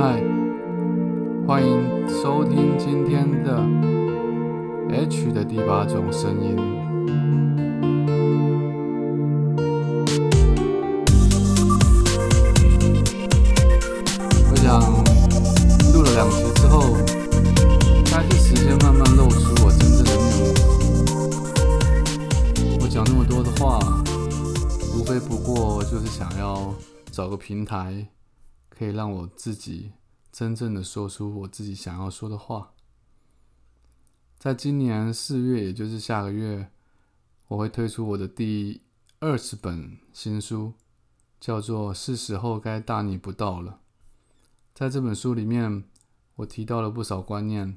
嗨，欢迎收听今天的 H 的第八种声音。我想录了两集之后，该是时间慢慢露出我真正的面目。我讲那么多的话，无非不过就是想要找个平台，可以让我自己真正的说出我自己想要说的话。在今年四月，也就是下个月，我会推出我的第二十本新书，叫做《是时候该大逆不道了》。在这本书里面，我提到了不少观念，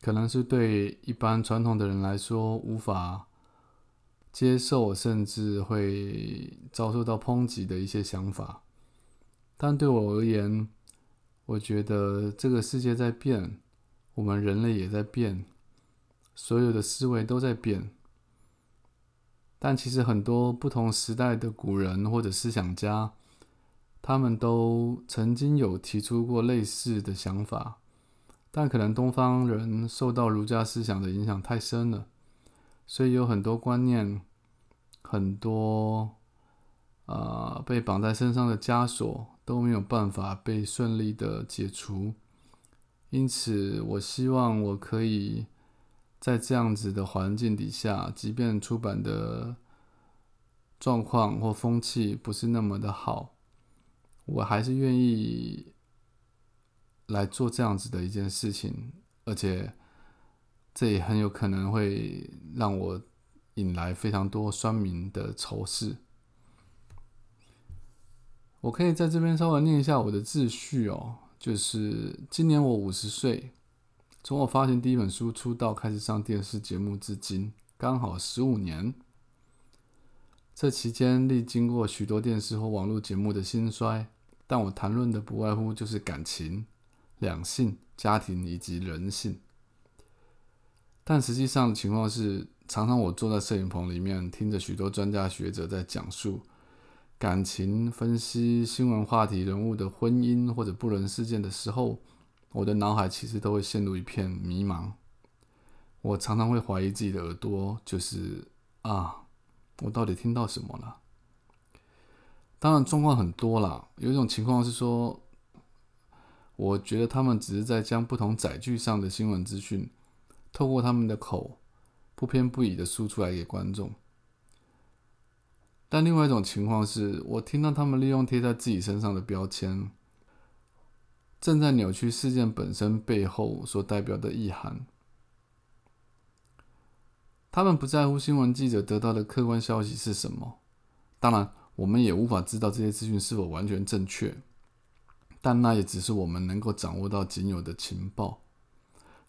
可能是对一般传统的人来说无法接受，甚至会遭受到抨击的一些想法。但对我而言，我觉得这个世界在变，我们人类也在变，所有的思维都在变。但其实很多不同时代的古人或者思想家，他们都曾经有提出过类似的想法，但可能东方人受到儒家思想的影响太深了，所以有很多观念，很多、被绑在身上的枷锁都没有办法被顺利的解除。因此，我希望我可以在这样子的环境底下，即便出版的状况或风气不是那么的好，我还是愿意来做这样子的一件事情，而且这也很有可能会让我引来非常多酸民的仇视。我可以在这边稍微念一下我的秩序哦，就是今年我五十岁，从我发行第一本书出道开始上电视节目至今，刚好十五年。这期间历经过许多电视或网络节目的兴衰，但我谈论的不外乎就是感情、两性、家庭以及人性。但实际上的情况是，常常我坐在摄影棚里面，听着许多专家学者在讲述感情分析、新闻话题、人物的婚姻或者不伦事件的时候，我的脑海其实都会陷入一片迷茫。我常常会怀疑自己的耳朵，就是啊，我到底听到什么了？当然，状况很多啦。有一种情况是说，我觉得他们只是在将不同载具上的新闻资讯，透过他们的口，不偏不倚的输出来给观众。但另外一种情况是，我听到他们利用贴在自己身上的标签，正在扭曲事件本身背后所代表的意涵。他们不在乎新闻记者得到的客观消息是什么，当然，我们也无法知道这些资讯是否完全正确，但那也只是我们能够掌握到仅有的情报。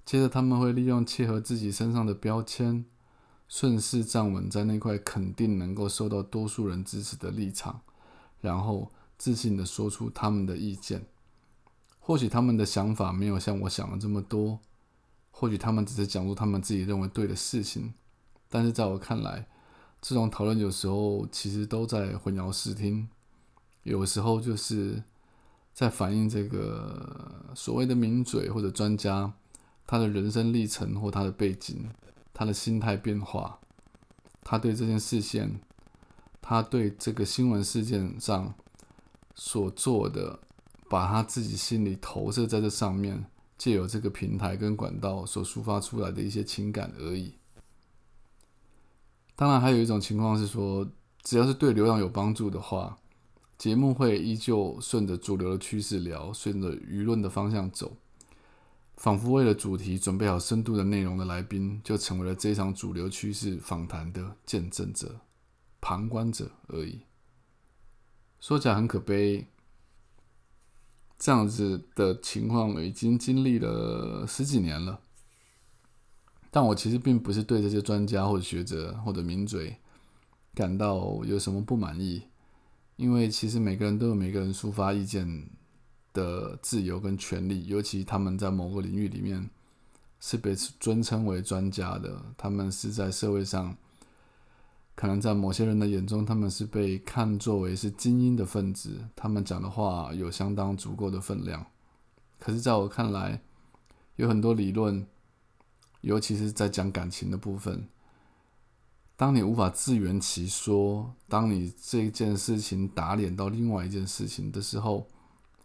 接着，他们会利用切合自己身上的标签。顺势站稳在那块肯定能够受到多数人支持的立场，然后自信的说出他们的意见。或许他们的想法没有像我想的这么多，或许他们只是讲述他们自己认为对的事情。但是在我看来，这种讨论有时候其实都在混淆视听，有时候就是在反映这个所谓的名嘴或者专家他的人生历程或他的背景。他的心态变化，他对这件事件，他对这个新闻事件上所做的，把他自己心里投射在这上面，借由这个平台跟管道所抒发出来的一些情感而已。当然，还有一种情况是说，只要是对流量有帮助的话，节目会依旧顺着主流的趋势聊，顺着舆论的方向走。仿佛为了主题准备好深度的内容的来宾，就成为了这场主流趋势访谈的见证者、旁观者而已。说起来很可悲，这样子的情况已经经历了十几年了。但我其实并不是对这些专家或者学者或者名嘴感到有什么不满意，因为其实每个人都有每个人抒发意见的自由跟权利，尤其他们在某个领域里面是被尊称为专家的，他们是在社会上可能在某些人的眼中，他们是被看作为是精英的分子，他们讲的话有相当足够的分量。可是，在我看来，有很多理论，尤其是在讲感情的部分，当你无法自圆其说，当你这件事情打脸到另外一件事情的时候，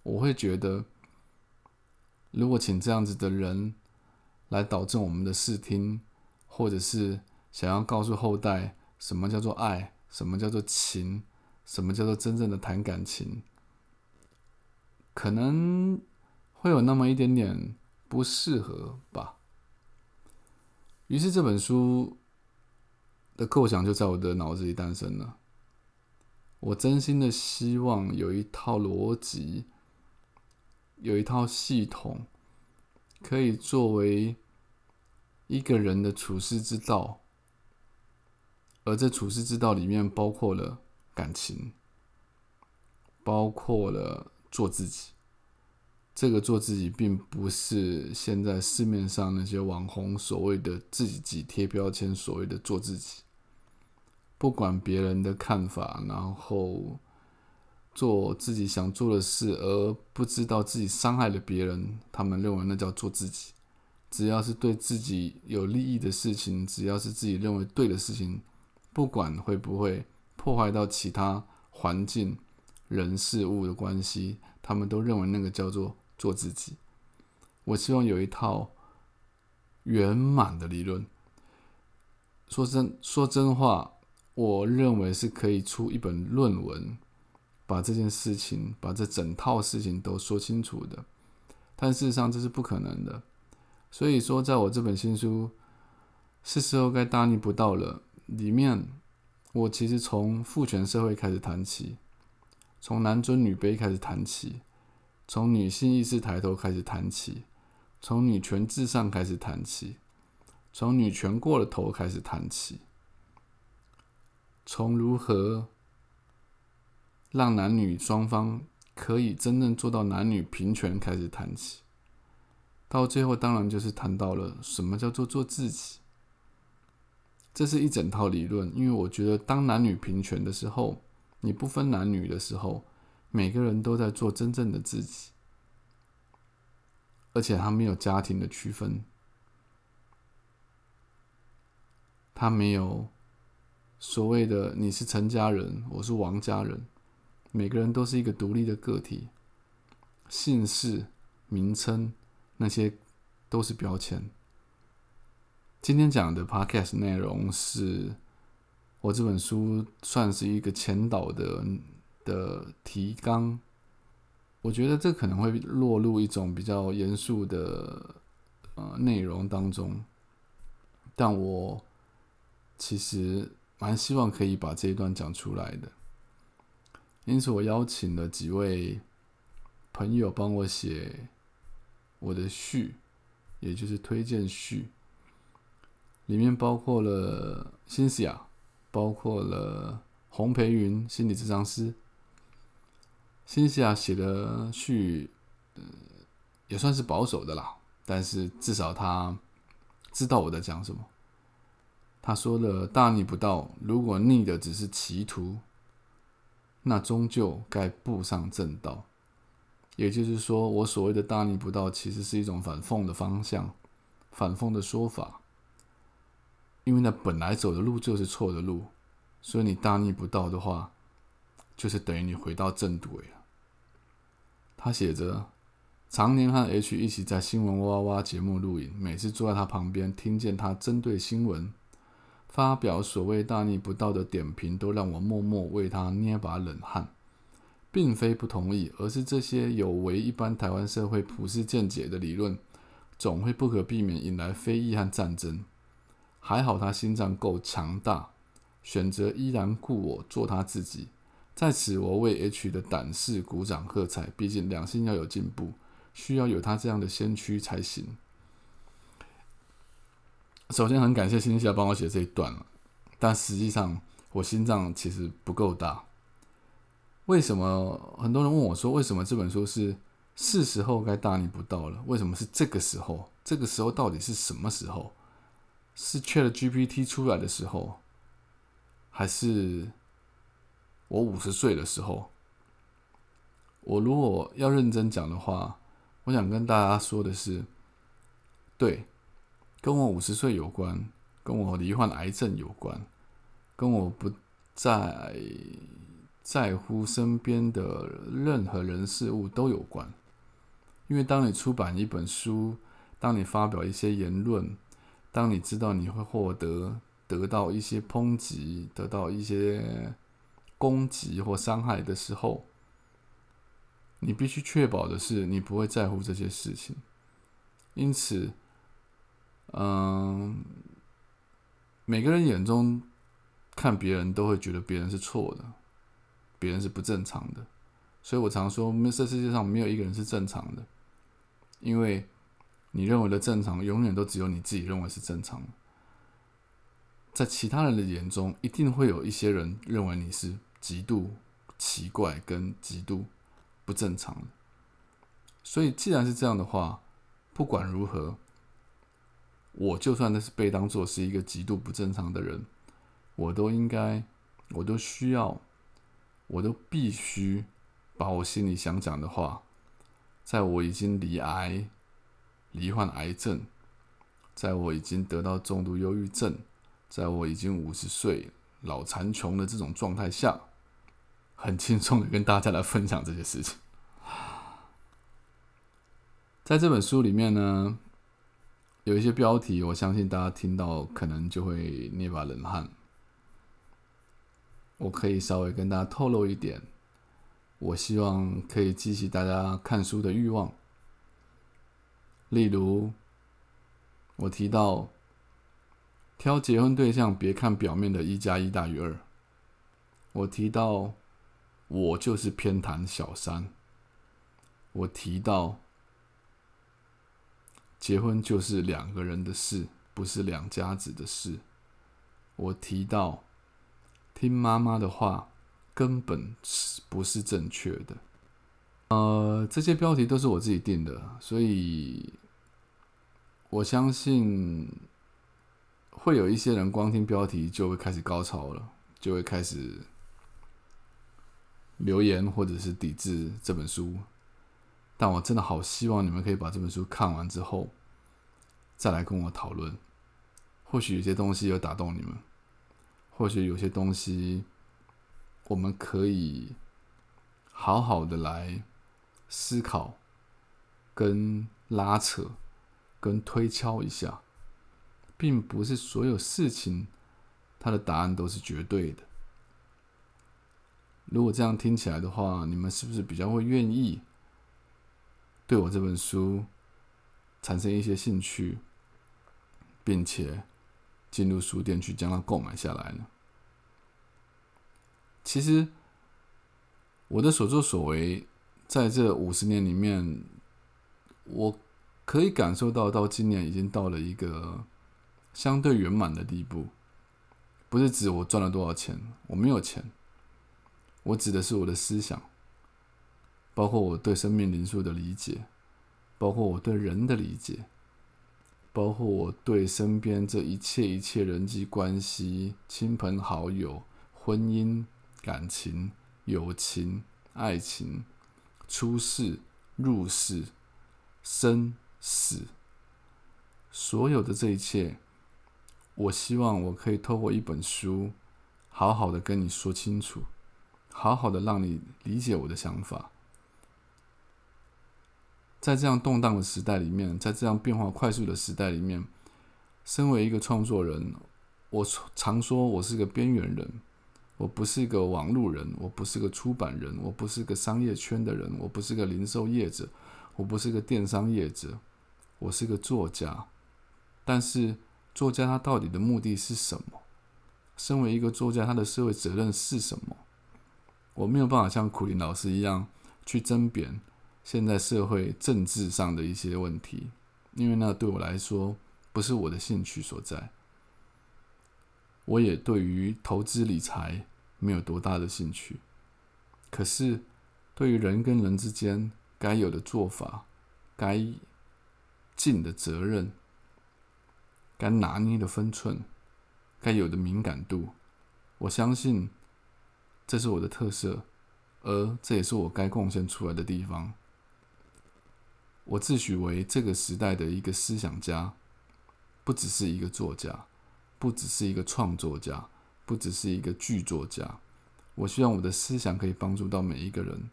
我会觉得，如果请这样子的人来导正我们的视听，或者是想要告诉后代。什么叫做爱？什么叫做情？什么叫做真正的谈感情？可能会有那么一点点不适合吧。于是这本书的构想就在我的脑子里诞生了。我真心的希望有一套逻辑，有一套系统，可以作为一个人的处世之道。而这处世之道里面包括了感情，包括了做自己。这个做自己，并不是现在市面上那些网红所谓的自己贴标签，所谓的做自己，不管别人的看法，然后做自己想做的事，而不知道自己伤害了别人，他们认为那叫做自己。只要是对自己有利益的事情，只要是自己认为对的事情。不管会不会破坏到其他环境、人事物的关系，他们都认为那个叫做做自己。我希望有一套圆满的理论。说真说真话，我认为是可以出一本论文，把这件事情、把这整套事情都说清楚的。但事实上这是不可能的。所以说，在我这本新书，是时候该大逆不道了。里面，我其实从父权社会开始谈起，从男尊女卑开始谈起，从女性意识抬头开始谈起，从女权至上开始谈起，从女权过了头开始谈起，从如何让男女双方可以真正做到男女平权开始谈起，到最后当然就是谈到了什么叫做做自己。这是一整套理论，因为我觉得，当男女平权的时候，你不分男女的时候，每个人都在做真正的自己，而且他没有家庭的区分，他没有所谓的你是陈家人，我是王家人，每个人都是一个独立的个体，姓氏、名称那些都是标签。今天讲的 podcast 内容是我这本书算是一个前导的的提纲。我觉得这可能会落入一种比较严肃的呃内容当中，但我其实蛮希望可以把这一段讲出来的。因此，我邀请了几位朋友帮我写我的序，也就是推荐序。里面包括了辛西亚，包括了洪培云心理治疗师。辛西亚写的序，呃，也算是保守的啦，但是至少他知道我在讲什么。他说的大逆不道，如果逆的只是歧途，那终究该步上正道。也就是说，我所谓的大逆不道，其实是一种反讽的方向，反讽的说法。因为那本来走的路就是错的路，所以你大逆不道的话，就是等于你回到正轨了。他写着，常年和 H 一起在新闻哇哇节目录影，每次坐在他旁边，听见他针对新闻发表所谓大逆不道的点评，都让我默默为他捏把冷汗。并非不同意，而是这些有违一般台湾社会普世见解的理论，总会不可避免引来非议和战争。还好他心脏够强大，选择依然故我，做他自己。在此，我为 H 的胆识鼓掌喝彩。毕竟两性要有进步，需要有他这样的先驱才行。首先，很感谢新西帮我写这一段了，但实际上我心脏其实不够大。为什么很多人问我说，为什么这本书是是时候该大逆不道了？为什么是这个时候？这个时候到底是什么时候？是 Chat GPT 出来的时候，还是我五十岁的时候？我如果要认真讲的话，我想跟大家说的是，对，跟我五十岁有关，跟我罹患癌症有关，跟我不再在乎身边的任何人事物都有关。因为当你出版一本书，当你发表一些言论，当你知道你会获得得到一些抨击、得到一些攻击或伤害的时候，你必须确保的是，你不会在乎这些事情。因此，嗯，每个人眼中看别人都会觉得别人是错的，别人是不正常的。所以我常说，这世界上没有一个人是正常的。因为你认为的正常，永远都只有你自己认为是正常的。在其他人的眼中，一定会有一些人认为你是极度奇怪跟极度不正常的。所以，既然是这样的话，不管如何，我就算那是被当做是一个极度不正常的人，我都应该，我都需要，我都必须把我心里想讲的话。在我已经罹癌、罹患癌症，在我已经得到重度忧郁症，在我已经五十岁老残穷的这种状态下，很轻松的跟大家来分享这些事情。在这本书里面呢，有一些标题，我相信大家听到可能就会捏把冷汗。我可以稍微跟大家透露一点。我希望可以激起大家看书的欲望。例如，我提到挑结婚对象，别看表面的一加一大于二。我提到我就是偏袒小三。我提到结婚就是两个人的事，不是两家子的事。我提到听妈妈的话。根本是不是正确的？呃，这些标题都是我自己定的，所以我相信会有一些人光听标题就会开始高潮了，就会开始留言或者是抵制这本书。但我真的好希望你们可以把这本书看完之后，再来跟我讨论。或许有些东西有打动你们，或许有些东西。我们可以好好的来思考、跟拉扯、跟推敲一下，并不是所有事情它的答案都是绝对的。如果这样听起来的话，你们是不是比较会愿意对我这本书产生一些兴趣，并且进入书店去将它购买下来呢？其实，我的所作所为，在这五十年里面，我可以感受到，到今年已经到了一个相对圆满的地步。不是指我赚了多少钱，我没有钱。我指的是我的思想，包括我对生命灵数的理解，包括我对人的理解，包括我对身边这一切一切人际关系、亲朋好友、婚姻。感情、友情、爱情、出世、入世、生死，所有的这一切，我希望我可以透过一本书，好好的跟你说清楚，好好的让你理解我的想法。在这样动荡的时代里面，在这样变化快速的时代里面，身为一个创作人，我常说我是个边缘人。我不是一个网路人，我不是个出版人，我不是个商业圈的人，我不是个零售业者，我不是个电商业者，我是个作家。但是，作家他到底的目的是什么？身为一个作家，他的社会责任是什么？我没有办法像苦林老师一样去争辩现在社会政治上的一些问题，因为那对我来说不是我的兴趣所在。我也对于投资理财。没有多大的兴趣，可是对于人跟人之间该有的做法、该尽的责任、该拿捏的分寸、该有的敏感度，我相信这是我的特色，而这也是我该贡献出来的地方。我自诩为这个时代的一个思想家，不只是一个作家，不只是一个创作家，不只是一个剧作家。我希望我的思想可以帮助到每一个人，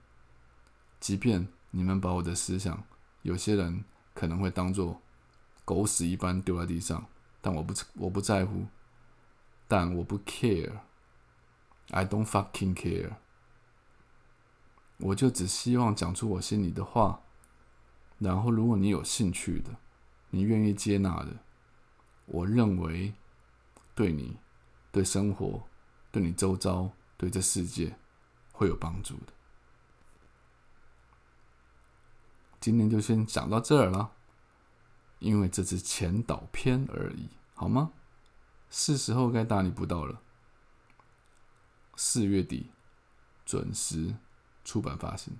即便你们把我的思想，有些人可能会当做狗屎一般丢在地上，但我不我不在乎，但我不 care，I don't fucking care，我就只希望讲出我心里的话。然后，如果你有兴趣的，你愿意接纳的，我认为对你、对生活、对你周遭、对这世界会有帮助的。今天就先讲到这儿了，因为这是前导片而已，好吗？是时候该大逆不道了。四月底准时出版发行。